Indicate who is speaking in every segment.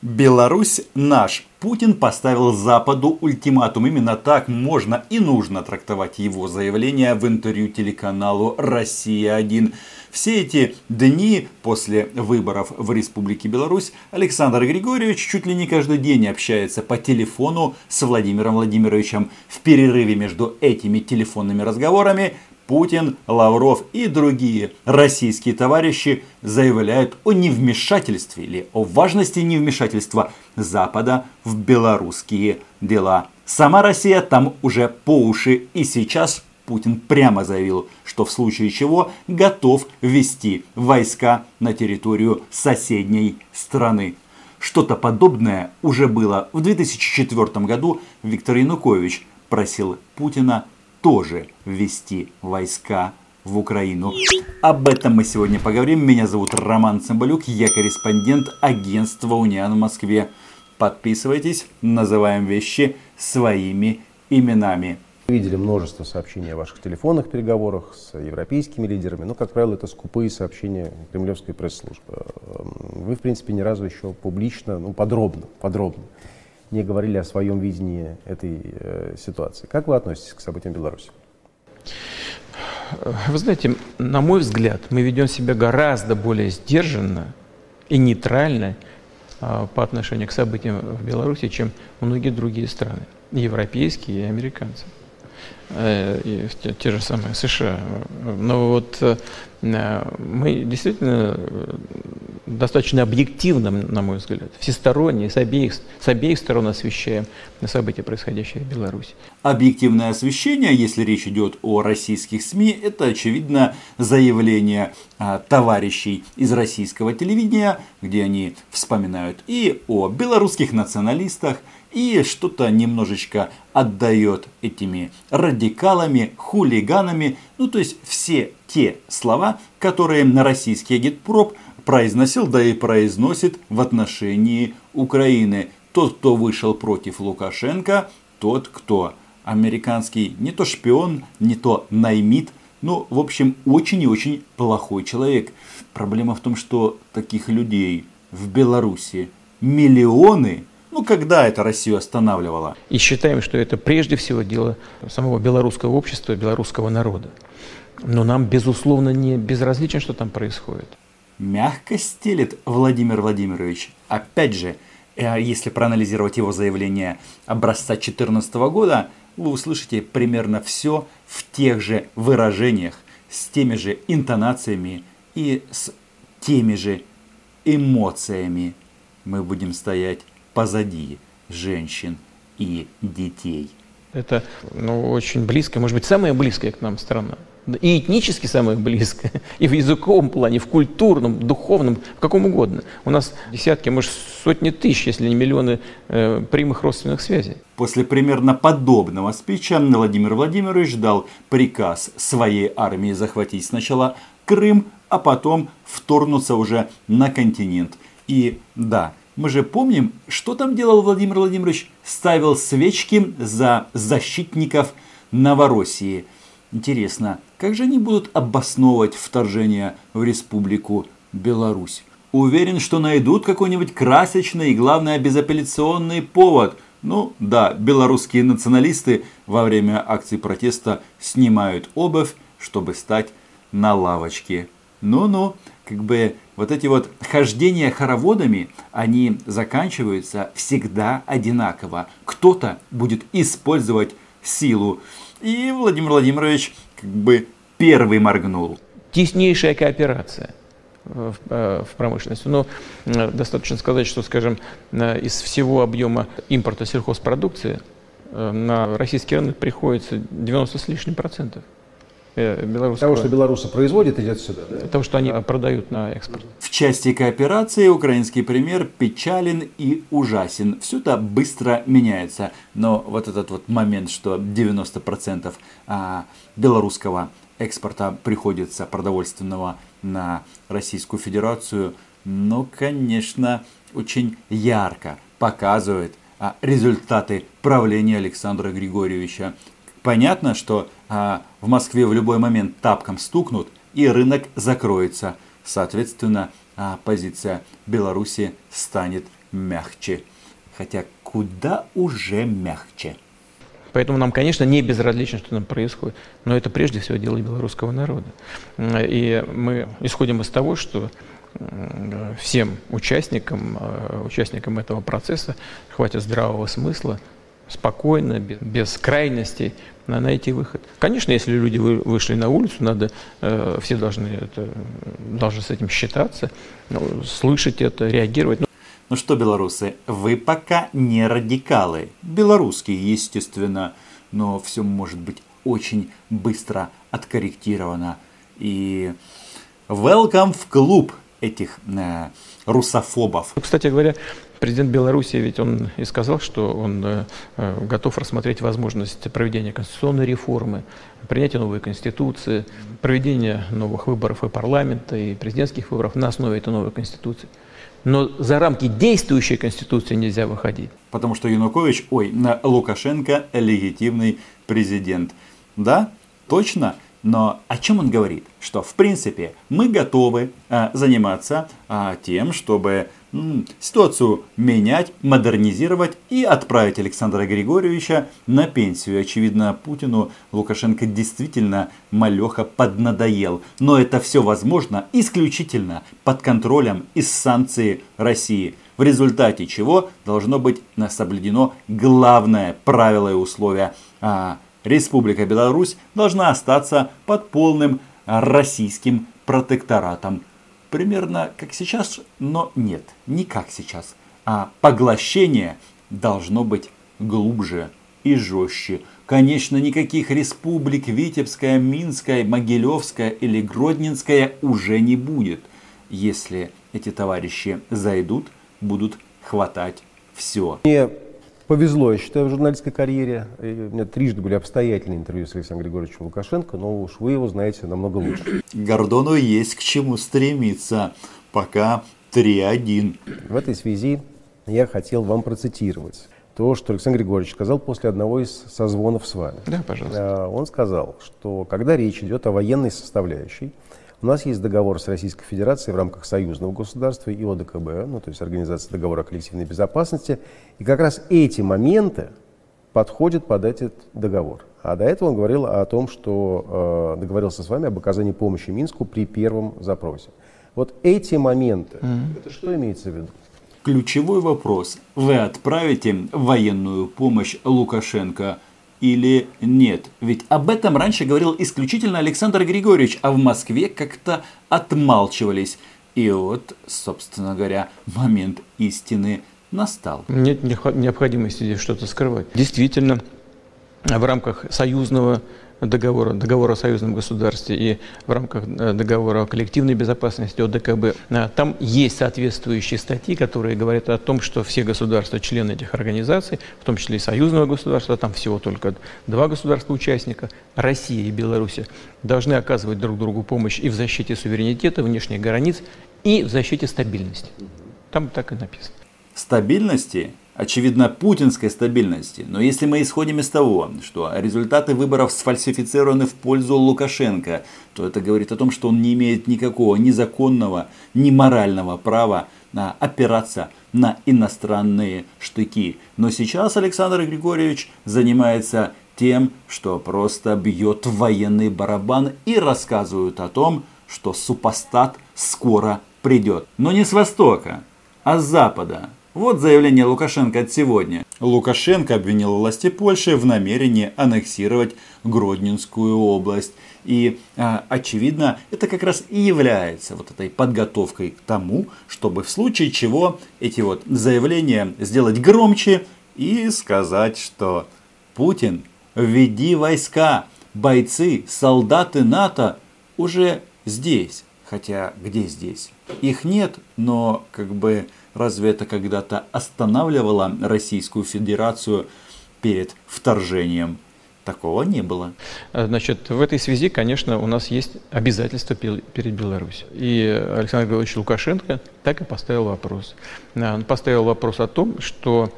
Speaker 1: Беларусь наш. Путин поставил Западу ультиматум. Именно так можно и нужно трактовать его заявление в интервью телеканалу «Россия-1». Все эти дни после выборов в Республике Беларусь Александр Григорьевич чуть ли не каждый день общается по телефону с Владимиром Владимировичем. В перерыве между этими телефонными разговорами Путин, Лавров и другие российские товарищи заявляют о невмешательстве или о важности невмешательства Запада в белорусские дела. Сама Россия там уже по уши и сейчас Путин прямо заявил, что в случае чего готов ввести войска на территорию соседней страны. Что-то подобное уже было в 2004 году. Виктор Янукович просил Путина тоже ввести войска в Украину. Об этом мы сегодня поговорим. Меня зовут Роман Цымбалюк, я корреспондент агентства Униан в Москве. Подписывайтесь, называем вещи своими именами.
Speaker 2: Видели множество сообщений о ваших телефонных переговорах с европейскими лидерами, но, как правило, это скупые сообщения кремлевской пресс-службы. Вы, в принципе, ни разу еще публично, ну, подробно, подробно не говорили о своем видении этой э, ситуации. Как вы относитесь к событиям в Беларуси?
Speaker 3: Вы знаете, на мой взгляд, мы ведем себя гораздо более сдержанно и нейтрально э, по отношению к событиям в Беларуси, чем многие другие страны, европейские и американцы. Э, и те, те же самые США. Но вот э, мы действительно э, достаточно объективно, на мой взгляд, всесторонне, с обеих, с обеих сторон освещаем события, происходящие в Беларуси.
Speaker 1: Объективное освещение, если речь идет о российских СМИ, это, очевидно, заявление а, товарищей из российского телевидения, где они вспоминают и о белорусских националистах, и что-то немножечко отдает этими радикалами, хулиганами, ну то есть все те слова, которые на российский агитпроп произносил, да и произносит в отношении Украины. Тот, кто вышел против Лукашенко, тот, кто американский не то шпион, не то наймит, ну, в общем, очень и очень плохой человек. Проблема в том, что таких людей в Беларуси миллионы – ну, когда это Россию останавливало?
Speaker 3: И считаем, что это прежде всего дело самого белорусского общества, белорусского народа. Но нам, безусловно, не безразлично, что там происходит.
Speaker 1: Мягко стелит Владимир Владимирович. Опять же, э, если проанализировать его заявление образца 2014 года, вы услышите примерно все в тех же выражениях, с теми же интонациями и с теми же эмоциями. Мы будем стоять позади женщин и детей.
Speaker 3: Это ну, очень близко, может быть, самая близкая к нам страна. И этнически самая близкая, и в языковом плане, в культурном, духовном, в каком угодно. У нас десятки, может, сотни тысяч, если не миллионы э, прямых родственных связей.
Speaker 1: После примерно подобного спича Владимир Владимирович дал приказ своей армии захватить сначала Крым, а потом вторгнуться уже на континент. И да, мы же помним, что там делал Владимир Владимирович? Ставил свечки за защитников Новороссии. Интересно, как же они будут обосновывать вторжение в Республику Беларусь? Уверен, что найдут какой-нибудь красочный и, главное, безапелляционный повод. Ну да, белорусские националисты во время акции протеста снимают обувь, чтобы стать на лавочке. Ну-ну, как бы вот эти вот хождения хороводами, они заканчиваются всегда одинаково. Кто-то будет использовать силу. И Владимир Владимирович как бы первый моргнул.
Speaker 3: Теснейшая кооперация в, э, в промышленности. Но э, достаточно сказать, что, скажем, э, из всего объема импорта сельхозпродукции на российский рынок приходится 90 с лишним процентов.
Speaker 2: Э, белорусского... Того, что белорусы производят, идет сюда, да?
Speaker 3: Того, что они продают на экспорт.
Speaker 1: В части кооперации украинский пример печален и ужасен. Все это быстро меняется. Но вот этот вот момент, что 90% а, белорусского экспорта приходится продовольственного на Российскую Федерацию, ну, конечно, очень ярко показывает а, результаты правления Александра Григорьевича Понятно, что а, в Москве в любой момент тапком стукнут и рынок закроется. Соответственно, а, позиция Беларуси станет мягче. Хотя куда уже мягче.
Speaker 3: Поэтому нам, конечно, не безразлично, что там происходит. Но это прежде всего дело белорусского народа. И мы исходим из того, что всем участникам, э, участникам этого процесса хватит здравого смысла спокойно, без, без крайностей, найти выход. Конечно, если люди вы, вышли на улицу, надо, э, все должны, это, должны с этим считаться, ну, слышать это, реагировать.
Speaker 1: Ну что, белорусы, вы пока не радикалы. Белорусские, естественно, но все может быть очень быстро откорректировано. И welcome в клуб этих э, русофобов.
Speaker 3: Кстати говоря, президент Беларуси ведь он и сказал, что он э, э, готов рассмотреть возможность проведения конституционной реформы, принятия новой конституции, проведения новых выборов и парламента, и президентских выборов на основе этой новой конституции. Но за рамки действующей конституции нельзя выходить.
Speaker 1: Потому что Янукович, ой, на Лукашенко легитимный президент. Да, точно. Но о чем он говорит? Что, в принципе, мы готовы а, заниматься а, тем, чтобы ситуацию менять, модернизировать и отправить Александра Григорьевича на пенсию. Очевидно, Путину Лукашенко действительно малеха поднадоел. Но это все возможно исключительно под контролем и санкции России. В результате чего должно быть соблюдено главное правило и условие а, Республика Беларусь должна остаться под полным российским протекторатом. Примерно как сейчас, но нет, не как сейчас. А поглощение должно быть глубже и жестче. Конечно, никаких республик Витебская, Минская, Могилевская или Гродненская уже не будет. Если эти товарищи зайдут, будут хватать все.
Speaker 2: Мне повезло, я считаю, в журналистской карьере. И у меня трижды были обстоятельные интервью с Александром Григорьевичем Лукашенко, но уж вы его знаете намного лучше.
Speaker 1: Гордону есть к чему стремиться. Пока 3-1.
Speaker 2: В этой связи я хотел вам процитировать то, что Александр Григорьевич сказал после одного из созвонов с вами.
Speaker 3: Да, пожалуйста.
Speaker 2: А, он сказал, что когда речь идет о военной составляющей, у нас есть договор с Российской Федерацией в рамках союзного государства и ОДКБ, ну, то есть Организация договора о коллективной безопасности. И как раз эти моменты подходят под этот договор. А до этого он говорил о том, что э, договорился с вами об оказании помощи Минску при первом запросе. Вот эти моменты, mm-hmm. это что имеется в виду?
Speaker 1: Ключевой вопрос. Вы отправите военную помощь Лукашенко или нет? Ведь об этом раньше говорил исключительно Александр Григорьевич, а в Москве как-то отмалчивались. И вот, собственно говоря, момент истины настал.
Speaker 3: Нет необходимости здесь что-то скрывать. Действительно, в рамках союзного договора, договора о союзном государстве и в рамках э, договора о коллективной безопасности ОДКБ, э, там есть соответствующие статьи, которые говорят о том, что все государства, члены этих организаций, в том числе и союзного государства, там всего только два государства-участника, Россия и Беларусь, должны оказывать друг другу помощь и в защите суверенитета, внешних границ, и в защите стабильности. Там так и написано.
Speaker 1: Стабильности очевидно, путинской стабильности. Но если мы исходим из того, что результаты выборов сфальсифицированы в пользу Лукашенко, то это говорит о том, что он не имеет никакого ни законного, ни морального права опираться на иностранные штыки. Но сейчас Александр Григорьевич занимается тем, что просто бьет военный барабан и рассказывает о том, что супостат скоро придет. Но не с востока, а с запада. Вот заявление Лукашенко от сегодня. Лукашенко обвинил власти Польши в намерении аннексировать Гродненскую область. И, а, очевидно, это как раз и является вот этой подготовкой к тому, чтобы в случае чего эти вот заявления сделать громче и сказать, что Путин, введи войска, бойцы, солдаты НАТО уже здесь. Хотя где здесь? Их нет, но как бы Разве это когда-то останавливало Российскую Федерацию перед вторжением? Такого не было.
Speaker 3: Э, значит, в этой связи, конечно, у нас есть обязательства перед Беларусью. И Александр Григорьевич Лукашенко так и поставил вопрос. Э, он поставил вопрос о том, что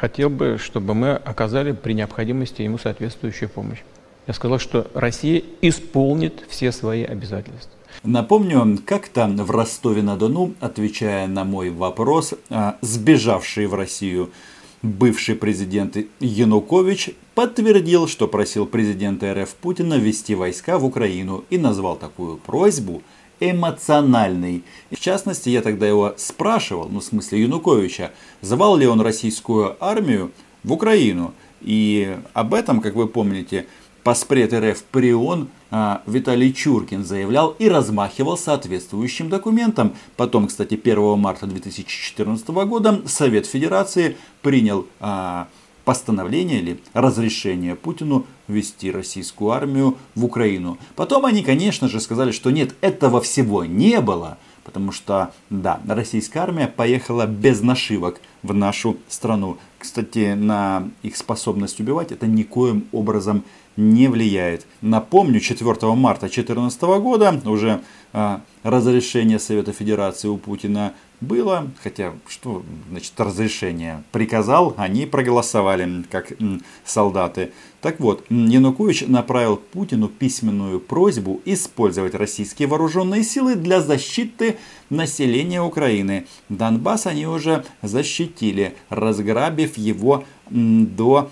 Speaker 3: хотел бы, чтобы мы оказали при необходимости ему соответствующую помощь. Я сказал, что Россия исполнит все свои обязательства.
Speaker 1: Напомню, как-то в Ростове-на-Дону, отвечая на мой вопрос, а, сбежавший в Россию бывший президент Янукович подтвердил, что просил президента РФ Путина ввести войска в Украину и назвал такую просьбу эмоциональной. В частности, я тогда его спрашивал, ну в смысле Януковича, звал ли он российскую армию в Украину. И об этом, как вы помните, Паспред РФ Прион а, Виталий Чуркин заявлял и размахивал соответствующим документом. Потом, кстати, 1 марта 2014 года Совет Федерации принял а, постановление или разрешение Путину ввести российскую армию в Украину. Потом они, конечно же, сказали, что нет, этого всего не было. Потому что, да, российская армия поехала без нашивок в нашу страну. Кстати, на их способность убивать это никоим образом не влияет. Напомню, 4 марта 2014 года уже а, разрешение Совета Федерации у Путина было, хотя что значит разрешение, приказал, они проголосовали как солдаты. Так вот, Янукович направил Путину письменную просьбу использовать российские вооруженные силы для защиты населения Украины. Донбасс они уже защитили, разграбив его до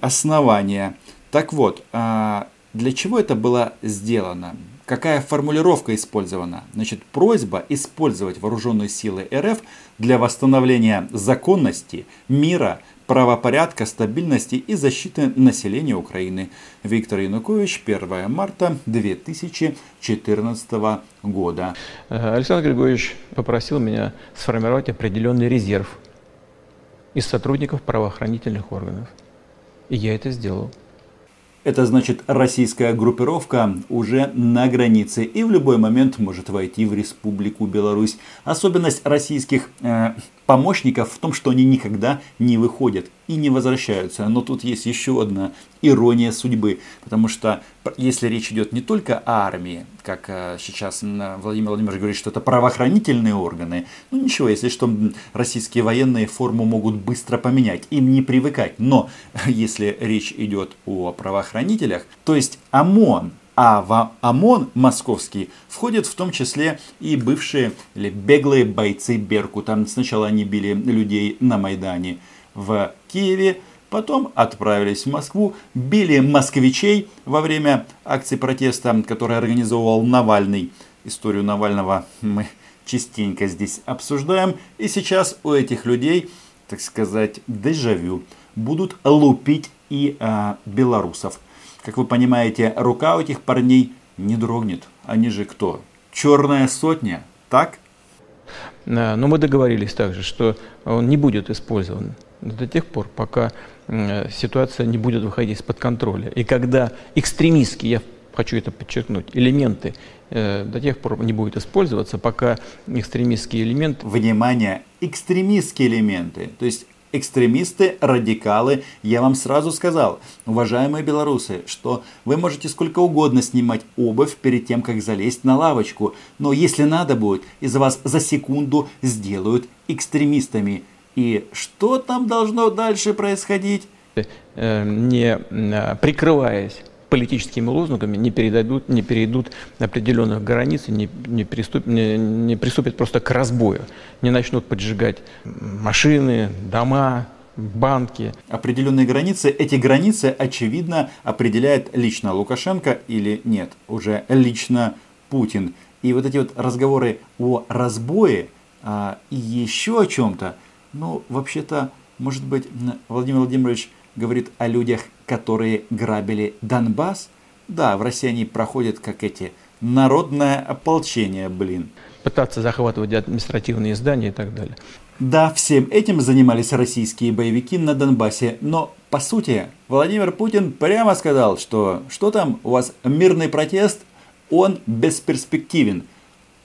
Speaker 1: основания. Так вот, а, для чего это было сделано? Какая формулировка использована? Значит, просьба использовать вооруженные силы РФ для восстановления законности, мира, правопорядка, стабильности и защиты населения Украины. Виктор Янукович, 1 марта 2014 года.
Speaker 3: Александр Григорьевич попросил меня сформировать определенный резерв из сотрудников правоохранительных органов. И я это сделал.
Speaker 1: Это значит, российская группировка уже на границе и в любой момент может войти в Республику Беларусь. Особенность российских э, помощников в том, что они никогда не выходят и не возвращаются. Но тут есть еще одна ирония судьбы, потому что если речь идет не только о армии, как э, сейчас Владимир Владимирович говорит, что это правоохранительные органы, ну ничего, если что, российские военные форму могут быстро поменять, им не привыкать. Но если речь идет о правоохранителях, то есть ОМОН, а в ОМОН московский входят в том числе и бывшие или беглые бойцы Берку. Там сначала они били людей на Майдане в Киеве, потом отправились в Москву, били москвичей во время акции протеста, который организовывал Навальный. Историю Навального мы частенько здесь обсуждаем. И сейчас у этих людей, так сказать, дежавю. Будут лупить и а, белорусов. Как вы понимаете, рука у этих парней не дрогнет. Они же кто? Черная сотня, так?
Speaker 3: Но мы договорились также, что он не будет использован до тех пор, пока ситуация не будет выходить из-под контроля. И когда экстремистские, я хочу это подчеркнуть, элементы э, до тех пор не будут использоваться, пока экстремистские элементы...
Speaker 1: Внимание, экстремистские элементы. То есть экстремисты, радикалы. Я вам сразу сказал, уважаемые белорусы, что вы можете сколько угодно снимать обувь перед тем, как залезть на лавочку. Но если надо будет, из вас за секунду сделают экстремистами. И что там должно дальше происходить?
Speaker 3: Э, не э, прикрываясь политическими лозунгами не, передадут, не перейдут определенных границ и не, не, приступ, не, не приступят просто к разбою, не начнут поджигать машины, дома, банки.
Speaker 1: Определенные границы, эти границы, очевидно, определяет лично Лукашенко или нет, уже лично Путин. И вот эти вот разговоры о разбое а, и еще о чем-то, ну, вообще-то, может быть, Владимир Владимирович говорит о людях, которые грабили Донбасс. Да, в России они проходят как эти народное ополчение, блин.
Speaker 3: Пытаться захватывать административные здания и так далее.
Speaker 1: Да, всем этим занимались российские боевики на Донбассе, но по сути Владимир Путин прямо сказал, что что там у вас мирный протест, он бесперспективен.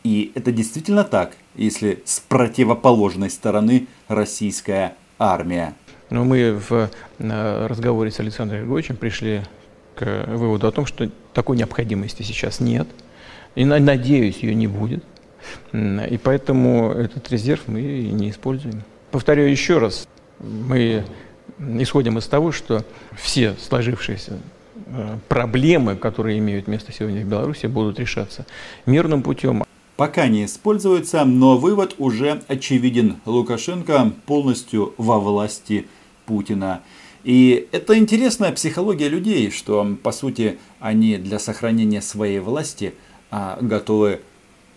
Speaker 1: И это действительно так, если с противоположной стороны российская армия.
Speaker 3: Но мы в разговоре с Александром Григорьевичем пришли к выводу о том, что такой необходимости сейчас нет. И, надеюсь, ее не будет. И поэтому этот резерв мы не используем. Повторяю еще раз, мы исходим из того, что все сложившиеся э, проблемы, которые имеют место сегодня в Беларуси, будут решаться мирным путем.
Speaker 1: Пока не используется, но вывод уже очевиден. Лукашенко полностью во власти Путина. И это интересная психология людей, что по сути они для сохранения своей власти а, готовы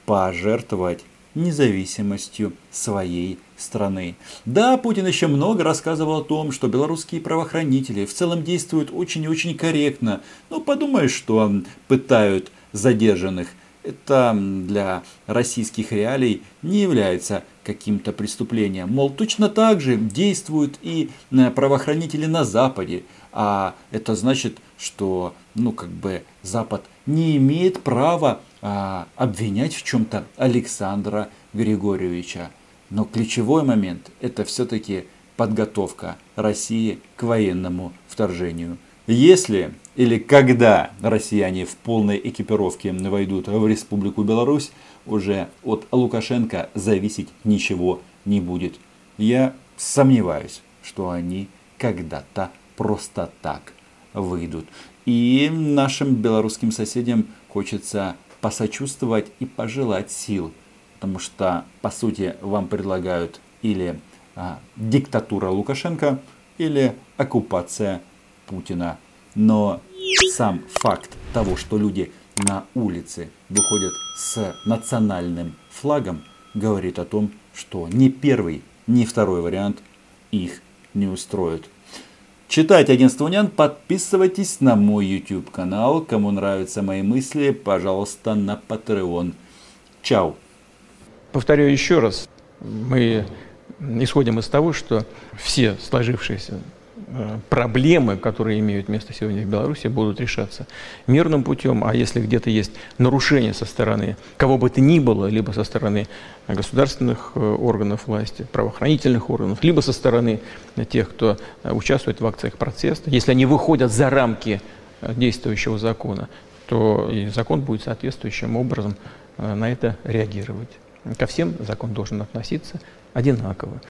Speaker 1: пожертвовать независимостью своей страны. Да, Путин еще много рассказывал о том, что белорусские правоохранители в целом действуют очень и очень корректно. Ну, подумаешь, что пытают задержанных. Это для российских реалий не является каким-то преступлением. Мол, точно так же действуют и э, правоохранители на Западе. А это значит, что, ну, как бы, Запад не имеет права а, обвинять в чем-то Александра Григорьевича. Но ключевой момент – это все-таки подготовка России к военному вторжению. Если или когда россияне в полной экипировке войдут в Республику Беларусь, уже от Лукашенко зависеть ничего не будет. Я сомневаюсь, что они когда-то просто так выйдут. И нашим белорусским соседям хочется посочувствовать и пожелать сил, потому что, по сути, вам предлагают или а, диктатура Лукашенко, или оккупация Путина. Но сам факт того, что люди на улице выходят с национальным флагом, говорит о том, что ни первый, ни второй вариант их не устроит. Читайте агентство Унян, подписывайтесь на мой YouTube канал. Кому нравятся мои мысли, пожалуйста, на Patreon. Чао.
Speaker 3: Повторяю еще раз, мы исходим из того, что все сложившиеся проблемы, которые имеют место сегодня в Беларуси, будут решаться мирным путем, а если где-то есть нарушение со стороны кого бы то ни было, либо со стороны государственных э, органов власти, правоохранительных органов, либо со стороны тех, кто э, участвует в акциях протеста, если они выходят за рамки действующего закона, то и закон будет соответствующим образом на это реагировать. Ко всем закон должен относиться одинаково.